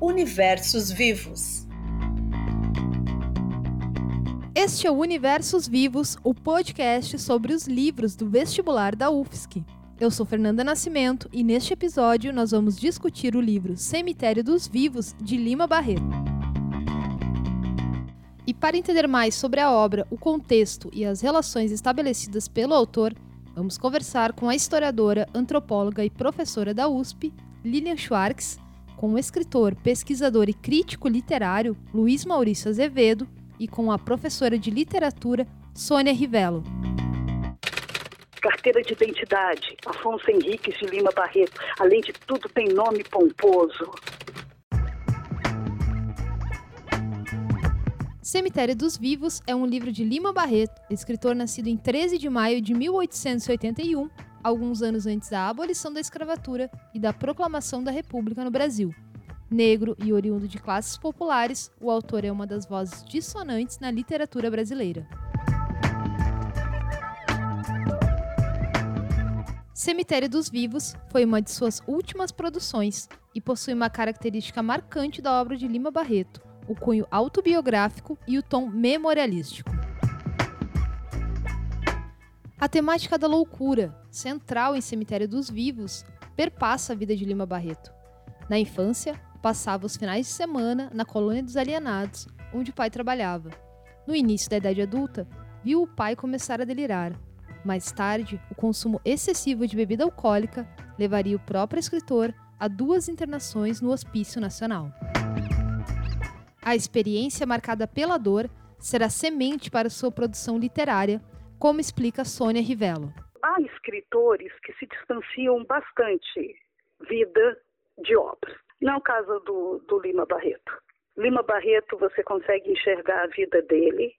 Universos Vivos. Este é o Universos Vivos, o podcast sobre os livros do vestibular da UFSC. Eu sou Fernanda Nascimento e neste episódio nós vamos discutir o livro Cemitério dos Vivos, de Lima Barreto. E para entender mais sobre a obra, o contexto e as relações estabelecidas pelo autor, vamos conversar com a historiadora, antropóloga e professora da USP, Lilian Schwartz, com o escritor, pesquisador e crítico literário Luiz Maurício Azevedo e com a professora de literatura Sônia Rivello carteira de identidade, Afonso Henriques de Lima Barreto. Além de tudo, tem nome pomposo. Cemitério dos Vivos é um livro de Lima Barreto, escritor nascido em 13 de maio de 1881, alguns anos antes da abolição da escravatura e da proclamação da República no Brasil. Negro e oriundo de classes populares, o autor é uma das vozes dissonantes na literatura brasileira. Cemitério dos Vivos foi uma de suas últimas produções e possui uma característica marcante da obra de Lima Barreto, o cunho autobiográfico e o tom memorialístico. A temática da loucura, central em Cemitério dos Vivos, perpassa a vida de Lima Barreto. Na infância, passava os finais de semana na colônia dos alienados, onde o pai trabalhava. No início da idade adulta, viu o pai começar a delirar mais tarde, o consumo excessivo de bebida alcoólica levaria o próprio escritor a duas internações no Hospício Nacional. A experiência marcada pela dor será semente para sua produção literária, como explica Sônia Rivello. Há escritores que se distanciam bastante vida de obra. Não é o caso do, do Lima Barreto. Lima Barreto, você consegue enxergar a vida dele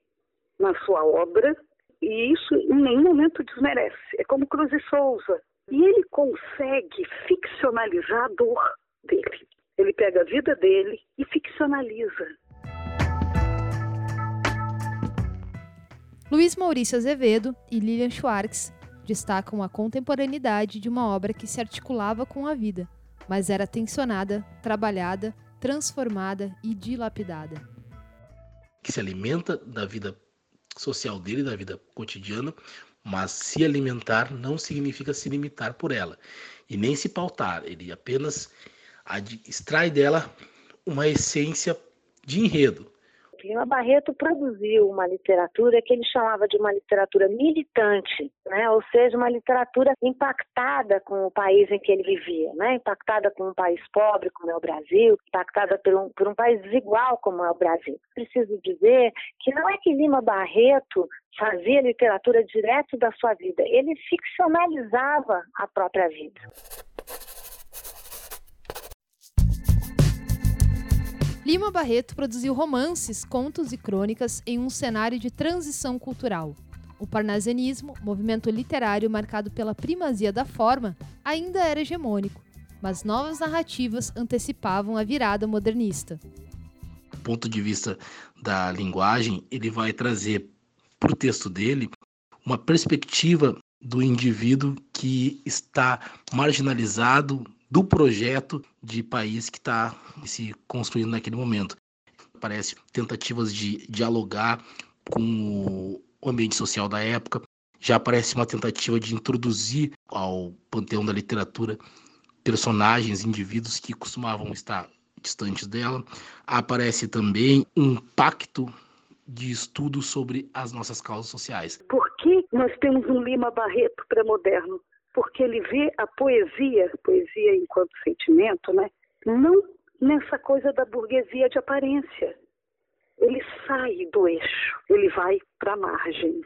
na sua obra, e isso em nenhum momento desmerece. É como Cruz e Souza. E ele consegue ficcionalizar a dor dele. Ele pega a vida dele e ficcionaliza. Luiz Maurício Azevedo e Lilian Schwartz destacam a contemporaneidade de uma obra que se articulava com a vida, mas era tensionada, trabalhada, transformada e dilapidada. Que se alimenta da vida social dele, da vida cotidiana, mas se alimentar não significa se limitar por ela e nem se pautar, ele apenas extrai dela uma essência de enredo, Lima Barreto produziu uma literatura que ele chamava de uma literatura militante, né? ou seja, uma literatura impactada com o país em que ele vivia, né? impactada com um país pobre como é o Brasil, impactada por um, por um país desigual como é o Brasil. Preciso dizer que não é que Lima Barreto fazia literatura direto da sua vida, ele ficcionalizava a própria vida. Lima Barreto produziu romances, contos e crônicas em um cenário de transição cultural. O parnasianismo, movimento literário marcado pela primazia da forma, ainda era hegemônico, mas novas narrativas antecipavam a virada modernista. Do ponto de vista da linguagem, ele vai trazer para o texto dele uma perspectiva do indivíduo que está marginalizado do projeto de país que está se construindo naquele momento. Parece tentativas de dialogar com o ambiente social da época. Já parece uma tentativa de introduzir ao panteão da literatura personagens, indivíduos que costumavam estar distantes dela. Aparece também um pacto de estudo sobre as nossas causas sociais. Por que nós temos um Lima Barreto pré-moderno? Porque ele vê a poesia, poesia enquanto sentimento, né? não nessa coisa da burguesia de aparência. Ele sai do eixo, ele vai para a margem.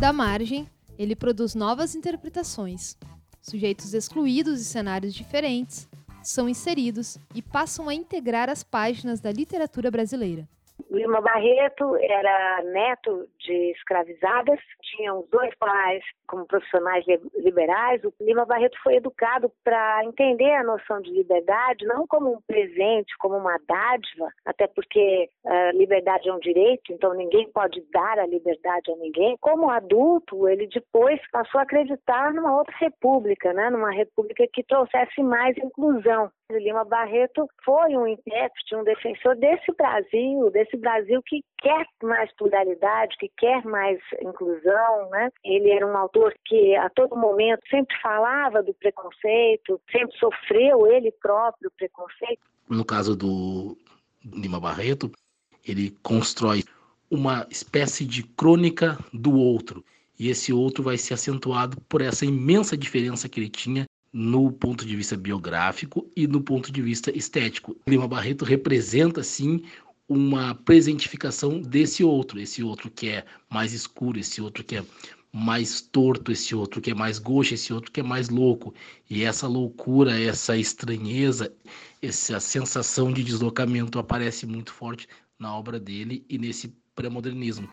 Da margem, ele produz novas interpretações. Sujeitos excluídos e cenários diferentes são inseridos e passam a integrar as páginas da literatura brasileira. Lima Barreto era neto de escravizadas, tinham dois pais como profissionais liberais. O Lima Barreto foi educado para entender a noção de liberdade não como um presente, como uma dádiva, até porque a liberdade é um direito, então ninguém pode dar a liberdade a ninguém. Como adulto, ele depois passou a acreditar numa outra república, né? numa república que trouxesse mais inclusão. Lima Barreto foi um intérprete, um defensor desse Brasil, desse Brasil que quer mais pluralidade, que quer mais inclusão, né? Ele era um autor que a todo momento sempre falava do preconceito, sempre sofreu ele próprio preconceito. No caso do Lima Barreto, ele constrói uma espécie de crônica do outro. E esse outro vai ser acentuado por essa imensa diferença que ele tinha no ponto de vista biográfico e no ponto de vista estético. Lima Barreto representa, sim, uma presentificação desse outro, esse outro que é mais escuro, esse outro que é mais torto, esse outro que é mais gosto, esse outro que é mais louco. E essa loucura, essa estranheza, essa sensação de deslocamento aparece muito forte na obra dele e nesse pré-modernismo.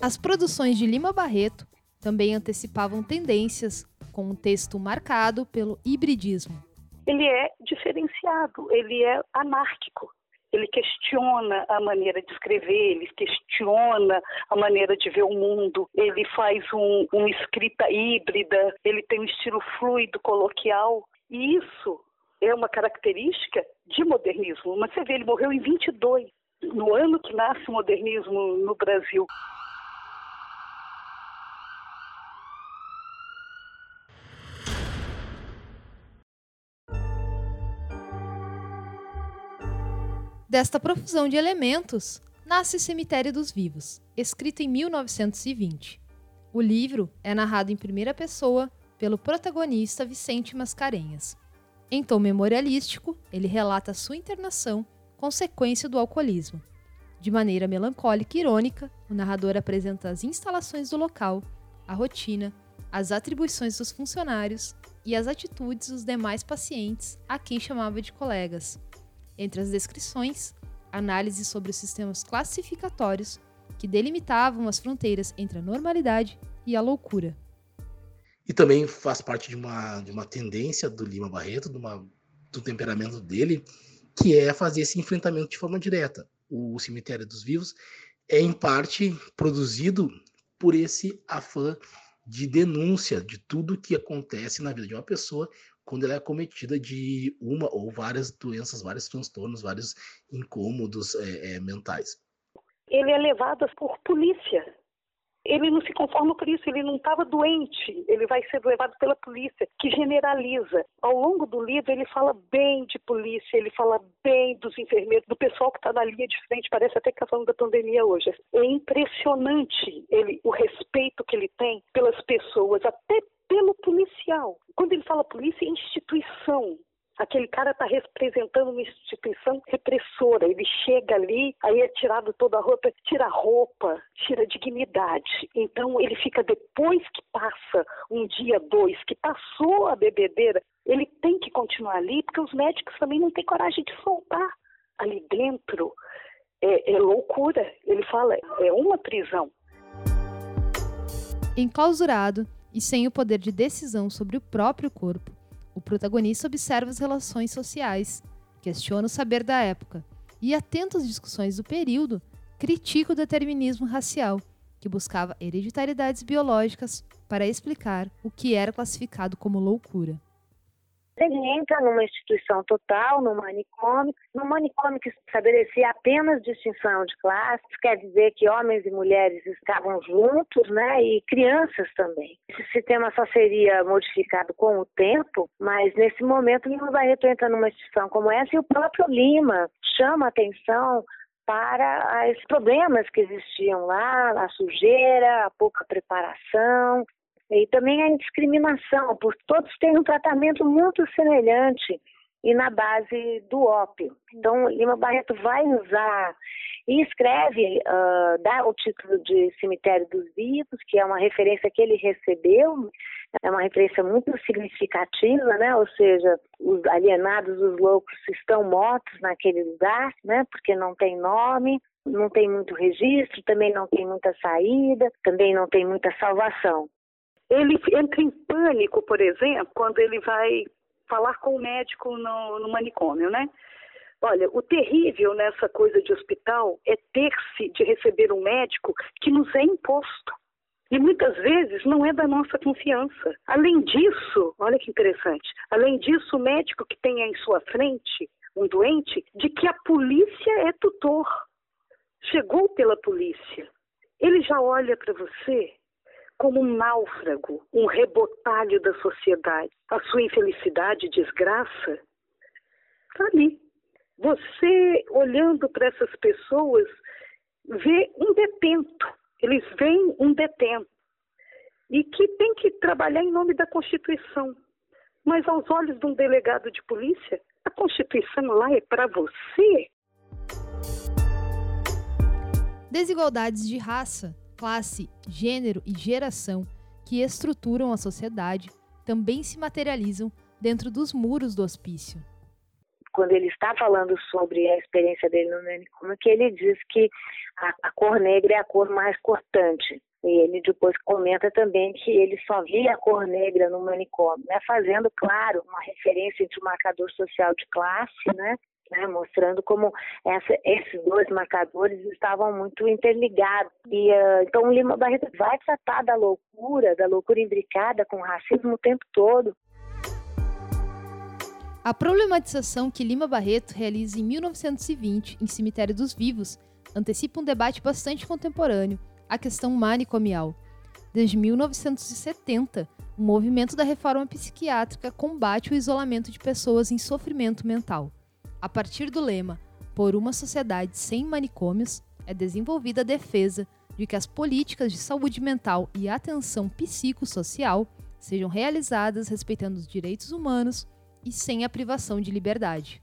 As produções de Lima Barreto também antecipavam tendências com um texto marcado pelo hibridismo. Ele é diferenciado, ele é anárquico. Ele questiona a maneira de escrever, ele questiona a maneira de ver o mundo, ele faz um, uma escrita híbrida, ele tem um estilo fluido, coloquial. E isso é uma característica de modernismo. Mas você vê, ele morreu em 22, no ano que nasce o modernismo no Brasil. Desta profusão de elementos, nasce Cemitério dos Vivos, escrito em 1920. O livro é narrado em primeira pessoa pelo protagonista Vicente Mascarenhas. Em tom memorialístico, ele relata sua internação, consequência do alcoolismo. De maneira melancólica e irônica, o narrador apresenta as instalações do local, a rotina, as atribuições dos funcionários e as atitudes dos demais pacientes a quem chamava de colegas, entre as descrições, análise sobre os sistemas classificatórios que delimitavam as fronteiras entre a normalidade e a loucura. E também faz parte de uma, de uma tendência do Lima Barreto, de uma, do temperamento dele, que é fazer esse enfrentamento de forma direta. O Cemitério dos Vivos é, em parte, produzido por esse afã de denúncia de tudo que acontece na vida de uma pessoa quando ela é cometida de uma ou várias doenças, vários transtornos, vários incômodos é, é, mentais. Ele é levado por polícia. Ele não se conforma por isso, ele não estava doente, ele vai ser levado pela polícia, que generaliza. Ao longo do livro, ele fala bem de polícia, ele fala bem dos enfermeiros, do pessoal que está na linha de frente, parece até que está falando da pandemia hoje. É impressionante ele, o respeito que ele tem pelas pessoas, até pelo policial. Quando ele fala polícia, é instituição. Aquele cara está representando uma instituição repressora. Ele chega ali, aí é tirado toda a roupa, tira a roupa, tira a dignidade. Então ele fica depois que passa um dia, dois, que passou a bebedeira, ele tem que continuar ali, porque os médicos também não têm coragem de soltar. Ali dentro é, é loucura. Ele fala, é uma prisão. Enclausurado, e sem o poder de decisão sobre o próprio corpo, o protagonista observa as relações sociais, questiona o saber da época e, atento às discussões do período, critica o determinismo racial, que buscava hereditariedades biológicas para explicar o que era classificado como loucura. Ele entra numa instituição total, no manicômio, no manicômio que estabelecia apenas distinção de classes, quer dizer que homens e mulheres estavam juntos, né, e crianças também. Esse sistema só seria modificado com o tempo, mas nesse momento Lima Barreto entra numa instituição como essa e o próprio Lima chama atenção para os problemas que existiam lá, a sujeira, a pouca preparação, e também a indiscriminação, porque todos têm um tratamento muito semelhante e na base do ópio. Então, Lima Barreto vai usar e escreve, uh, dá o título de Cemitério dos Vivos, que é uma referência que ele recebeu, é uma referência muito significativa, né? Ou seja, os alienados, os loucos estão mortos naquele lugar, né? Porque não tem nome. não tem muito registro, também não tem muita saída, também não tem muita salvação. Ele entra em pânico, por exemplo, quando ele vai falar com o médico no, no manicômio, né? Olha, o terrível nessa coisa de hospital é ter-se de receber um médico que nos é imposto. E muitas vezes não é da nossa confiança. Além disso, olha que interessante, além disso, o médico que tem em sua frente um doente, de que a polícia é tutor. Chegou pela polícia. Ele já olha para você como um náufrago, um rebotalho da sociedade. A sua infelicidade, desgraça, está ali. Você, olhando para essas pessoas, vê um detento. Eles veem um detento. E que tem que trabalhar em nome da Constituição. Mas aos olhos de um delegado de polícia, a Constituição lá é para você. Desigualdades de raça, classe, gênero e geração que estruturam a sociedade também se materializam dentro dos muros do hospício. Quando ele está falando sobre a experiência dele no manicômio, que ele diz que a, a cor negra é a cor mais cortante. E ele depois comenta também que ele só via a cor negra no manicômio, né? fazendo, claro, uma referência o marcador social de classe né? Né, mostrando como essa, esses dois marcadores estavam muito interligados. E, uh, então, o Lima Barreto vai tratar da loucura, da loucura imbricada com o racismo o tempo todo. A problematização que Lima Barreto realiza em 1920 em Cemitério dos Vivos antecipa um debate bastante contemporâneo, a questão manicomial. Desde 1970, o movimento da reforma psiquiátrica combate o isolamento de pessoas em sofrimento mental. A partir do lema Por uma sociedade sem manicômios, é desenvolvida a defesa de que as políticas de saúde mental e atenção psicossocial sejam realizadas respeitando os direitos humanos e sem a privação de liberdade.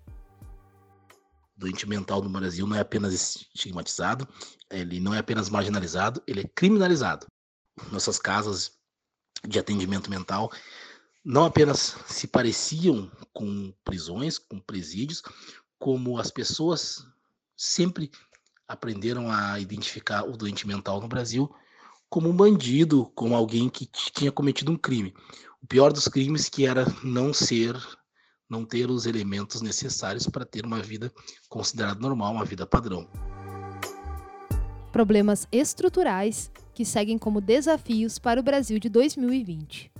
Doente mental no Brasil não é apenas estigmatizado, ele não é apenas marginalizado, ele é criminalizado. Nossas casas de atendimento mental não apenas se pareciam com prisões, com presídios, como as pessoas sempre aprenderam a identificar o doente mental no Brasil como um bandido, como alguém que tinha cometido um crime. O pior dos crimes que era não ser, não ter os elementos necessários para ter uma vida considerada normal, uma vida padrão. Problemas estruturais que seguem como desafios para o Brasil de 2020.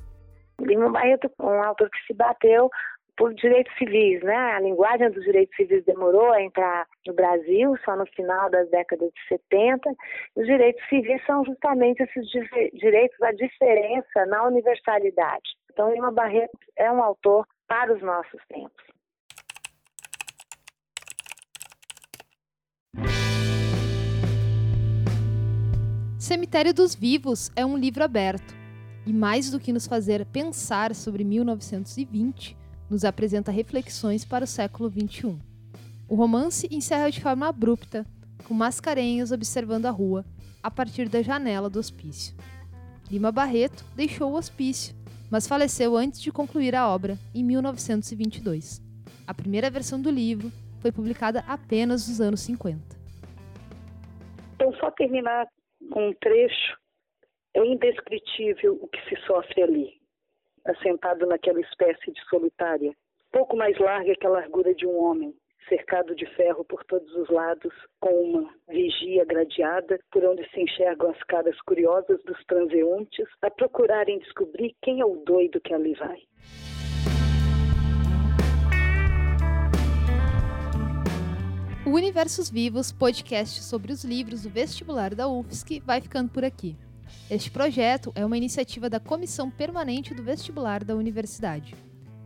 Lima Barreto, um autor que se bateu por direitos civis, né? A linguagem dos direitos civis demorou a entrar no Brasil, só no final das décadas de 70. Os direitos civis são justamente esses direitos da diferença na universalidade. Então, Lima Barreto é um autor para os nossos tempos. Cemitério dos Vivos é um livro aberto e mais do que nos fazer pensar sobre 1920, nos apresenta reflexões para o século XXI. O romance encerra de forma abrupta, com Mascarenhas observando a rua, a partir da janela do hospício. Lima Barreto deixou o hospício, mas faleceu antes de concluir a obra, em 1922. A primeira versão do livro foi publicada apenas nos anos 50. Então, só terminar com um trecho é indescritível o que se sofre ali, assentado naquela espécie de solitária, pouco mais larga que a largura de um homem, cercado de ferro por todos os lados, com uma vigia gradeada por onde se enxergam as caras curiosas dos transeuntes a procurarem descobrir quem é o doido que ali vai. O Universos Vivos, podcast sobre os livros do vestibular da UFSC, vai ficando por aqui. Este projeto é uma iniciativa da Comissão Permanente do Vestibular da Universidade.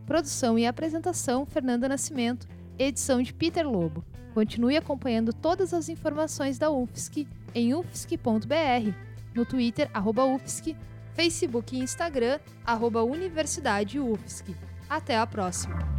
Produção e apresentação: Fernanda Nascimento, edição de Peter Lobo. Continue acompanhando todas as informações da UFSC em ufsc.br, no Twitter, arroba UFSC, Facebook e Instagram, arroba Universidade UFSC. Até a próxima!